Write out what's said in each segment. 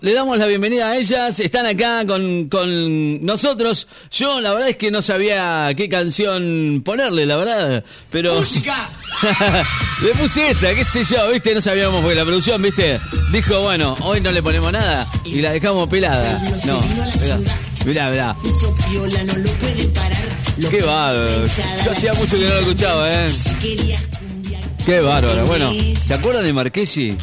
Le damos la bienvenida a ellas, están acá con, con nosotros. Yo la verdad es que no sabía qué canción ponerle, la verdad, pero... ¡Música! le puse esta, qué sé yo, viste, no sabíamos porque la producción, viste, dijo, bueno, hoy no le ponemos nada y la dejamos pelada. No, mirá, mirá. Qué bárbaro. Yo hacía mucho que no lo escuchaba, eh. Qué bárbaro. Bueno, ¿te acuerdas de Marquesi?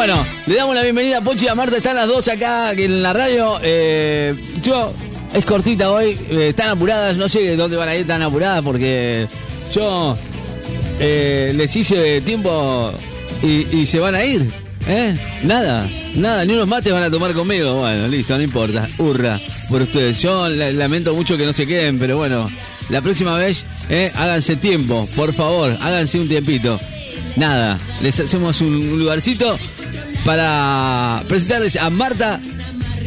Bueno, le damos la bienvenida a Pochi y a Marta. Están las dos acá en la radio. Eh, yo, es cortita hoy. eh, están apuradas. No sé dónde van a ir tan apuradas porque yo eh, les hice tiempo y, se van a ir. ¿Eh? Nada, nada, ni unos mates van a tomar conmigo. Bueno, listo, no importa. Hurra por ustedes. Yo la- lamento mucho que no se queden, pero bueno, la próxima vez, háganse tiempo, por favor, háganse un tiempito. Nada, les hacemos un, lugarcito para presentarles a Marta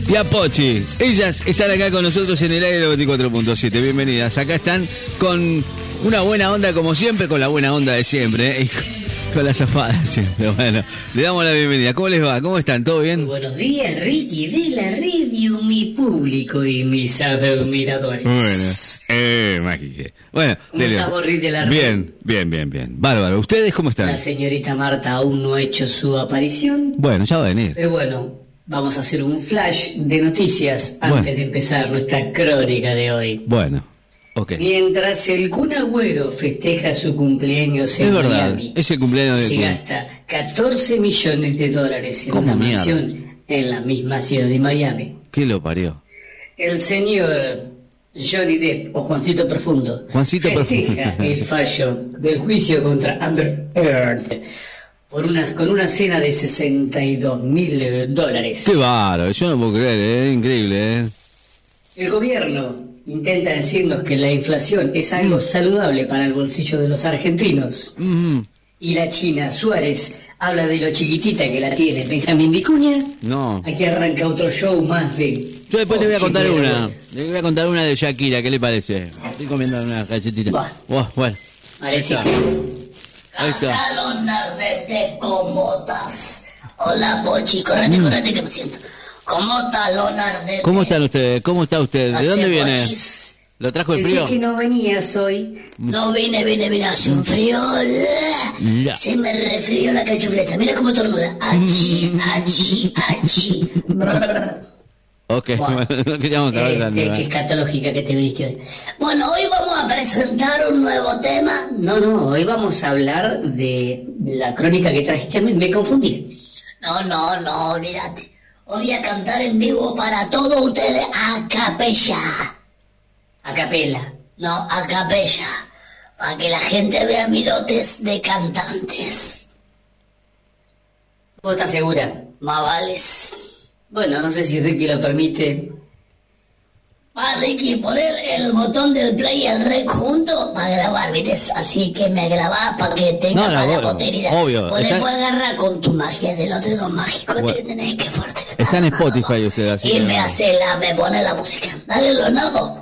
y a Pochi. Ellas están acá con nosotros en el aire 24.7. Bienvenidas. Acá están con una buena onda como siempre, con la buena onda de siempre. ¿eh? Con- la zafada siempre. Bueno, le damos la bienvenida. ¿Cómo les va? ¿Cómo están? ¿Todo bien? Buenos días, Ricky de la radio, mi público y mis admiradores. Bueno, eh, mágique. Bueno, ¿Cómo dele. estamos, Rick de la? Bien, bien, bien, bien. Bárbaro. ¿Ustedes cómo están? La señorita Marta aún no ha hecho su aparición, Bueno, ya va a venir. pero bueno, vamos a hacer un flash de noticias Bueno. antes de empezar nuestra crónica de hoy. Bueno, Mientras el Kun Agüero festeja su cumpleaños en Es verdad, Miami, es el cumpleaños del se Kun. gasta 14 millones de dólares en ¿Cómo una mansión en la misma ciudad de Miami. ¿Qué lo parió? El señor Johnny Depp o Juancito Profundo Juancito festeja Profundo. el fallo del juicio contra Amber Heard por unas, con una cena de 62 mil dólares. Qué bárbaro. Yo no puedo creer, ¿eh? Increíble, ¿eh? El gobierno intenta decirnos que la inflación es algo saludable para el bolsillo de los argentinos. Mm, Y la China Suárez habla de lo chiquitita que la tiene Benjamín Vicuña. no. Aquí arranca otro show más de... Yo después le voy a contar una. Le voy a contar una de Shakira, ¿qué le parece? Estoy comiendo una galletita. Buah. Buah, bueno. Parece. Ahí está. ¿cómo estás? Hola, Pochi, correte, correte que me siento. ¿Cómo está Lonardete? ¿Cómo están ustedes? ¿Cómo está usted? ¿De dónde viene? ¿Lo trajo el frío? Pensé que no venías hoy. No vine, vine, vine, hace un frío. Ya. Se me refrió la cachufleta. Mira cómo tornuda. Achi, achi, achi. Ok, bueno, no queríamos saber tanto. Este, qué escatológica que te viniste hoy. Bueno, hoy vamos a presentar un nuevo tema. No, no, hoy vamos a hablar de la crónica que me, me confundí. No, no, no, olvídate. Hoy voy a cantar en vivo para todos ustedes a capella. A capela. No, a capella. Para que la gente vea mis dotes de cantantes. ¿Vos estás segura? Más vales. Bueno, no sé si Ricky lo permite. Va, Ricky, poner el botón del play y el rec junto para grabar, ¿viste? Así que me grabás para que tenga No, no, para la bueno, posteridad. obvio, está- después agarrar con tu magia de los dedos mágicos, Bueno. ¿te tenés que fuerte que Está en Spotify usted, así Y que me hace la, me pone la música. Dale, Leonardo.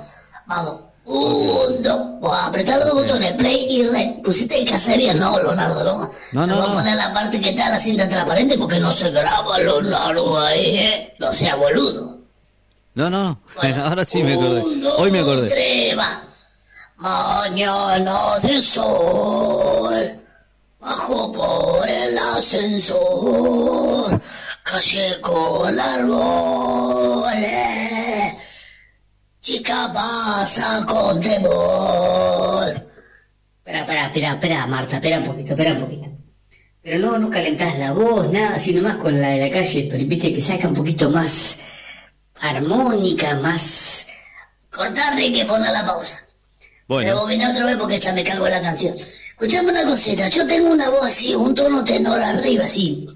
Vamos. Un, dos, Vos apretá los botones, play y rec. Pusiste el bien, no, Leonardo, no. No, no, voy no. a poner la parte que está la cinta transparente porque no se graba, Leonardo, ahí, ¿eh? No sea boludo. No, no, Bueno, ahora sí me acordé. Hoy me acordé. tres. Mañana de sol, bajo por el ascensor, calle con árboles, chica pasa con temor. Espera, espera, espera, espera, Marta, espera un poquito, espera un poquito. Pero no, no calentás la voz, nada, así nomás con la de la calle, pero viste que saca un poquito más armónica, más... Cortar y que poner la pausa. Pero Bueno, vine otra vez porque esta me cago en la canción. Escuchame una cosita, yo tengo una voz así, un tono tenor arriba, así.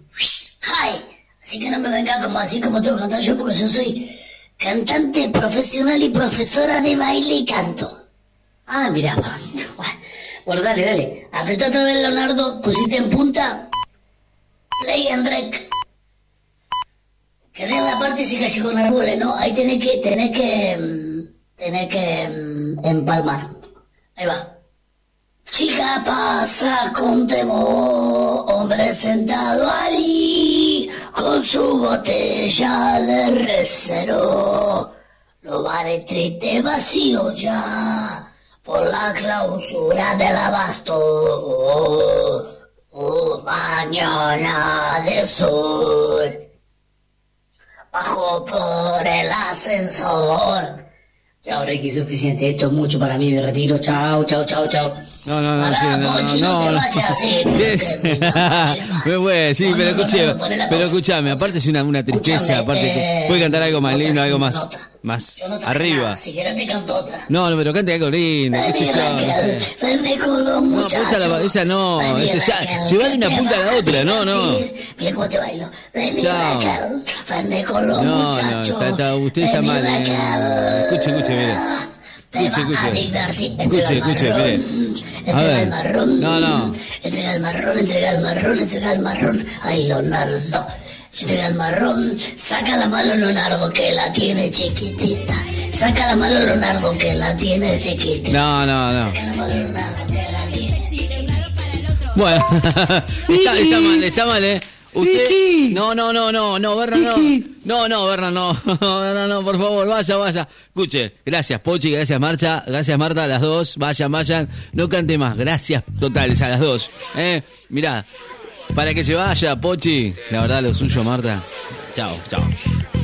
¡Hi! Así que no me venga como así como tengo que cantar yo, porque yo soy cantante profesional y profesora de baile y canto. Ah, mira, bueno, dale, dale. Apretá otra vez, Leonardo, pusiste en punta. Play and rec. Que en la parte si cayó con árboles, ¿no? Ahí tenés que, tenés que, mm, tenés que mm, empalmar. Ahí va. Chica pasa con temor, hombre sentado allí, con su botella de recero. Los bares tristes vacíos ya por la clausura del abasto. Oh, oh, mañana de sol. Bajo por el ascensor. Chao, Ricky, suficiente. Esto es mucho para mí. Me retiro. Chao, chao, chao, chao. No, no, no, sí, no, no, no sí. Me fue, sí, Ponlo, pero escuché, pero pausa. escuchame, aparte es una, una tristeza, Escúchame, aparte eh, puede cantar algo más lindo, algo más, más arriba. Si quieres te canto otra. No, no, pero cante algo lindo, qué sé yo. no pero esa la- esa no, esa ya- se va de una punta a la otra, no, no. Mira cómo te bailo. Chao. No, no, está- usted está mal, eh. Escuche, escuche, mire. Escuche, escuche. Escuche, escuche, mire. Entrega el marrón. No, no. Entrega el marrón, entrega el marrón, entrega el marrón. Ay, Leonardo. Entrega el marrón. Saca la mano, Leonardo, que la tiene chiquitita. Saca la mano, Leonardo, que la tiene chiquitita. No, no, no. Saca la mano, Leonardo, que la tiene Bueno, está, está mal, está mal, ¿eh? Usted. No, no, no, no, no, Berna, no. No, no, Berna, no. Berna, no, por favor, vaya, vaya. Escuche, gracias, Pochi, gracias, Marcha, gracias, Marta, a las dos. Vayan, vayan. No cante más. Gracias totales a las dos. ¿eh? Mirá, para que se vaya, Pochi. La verdad, lo suyo, Marta. Chao, chao.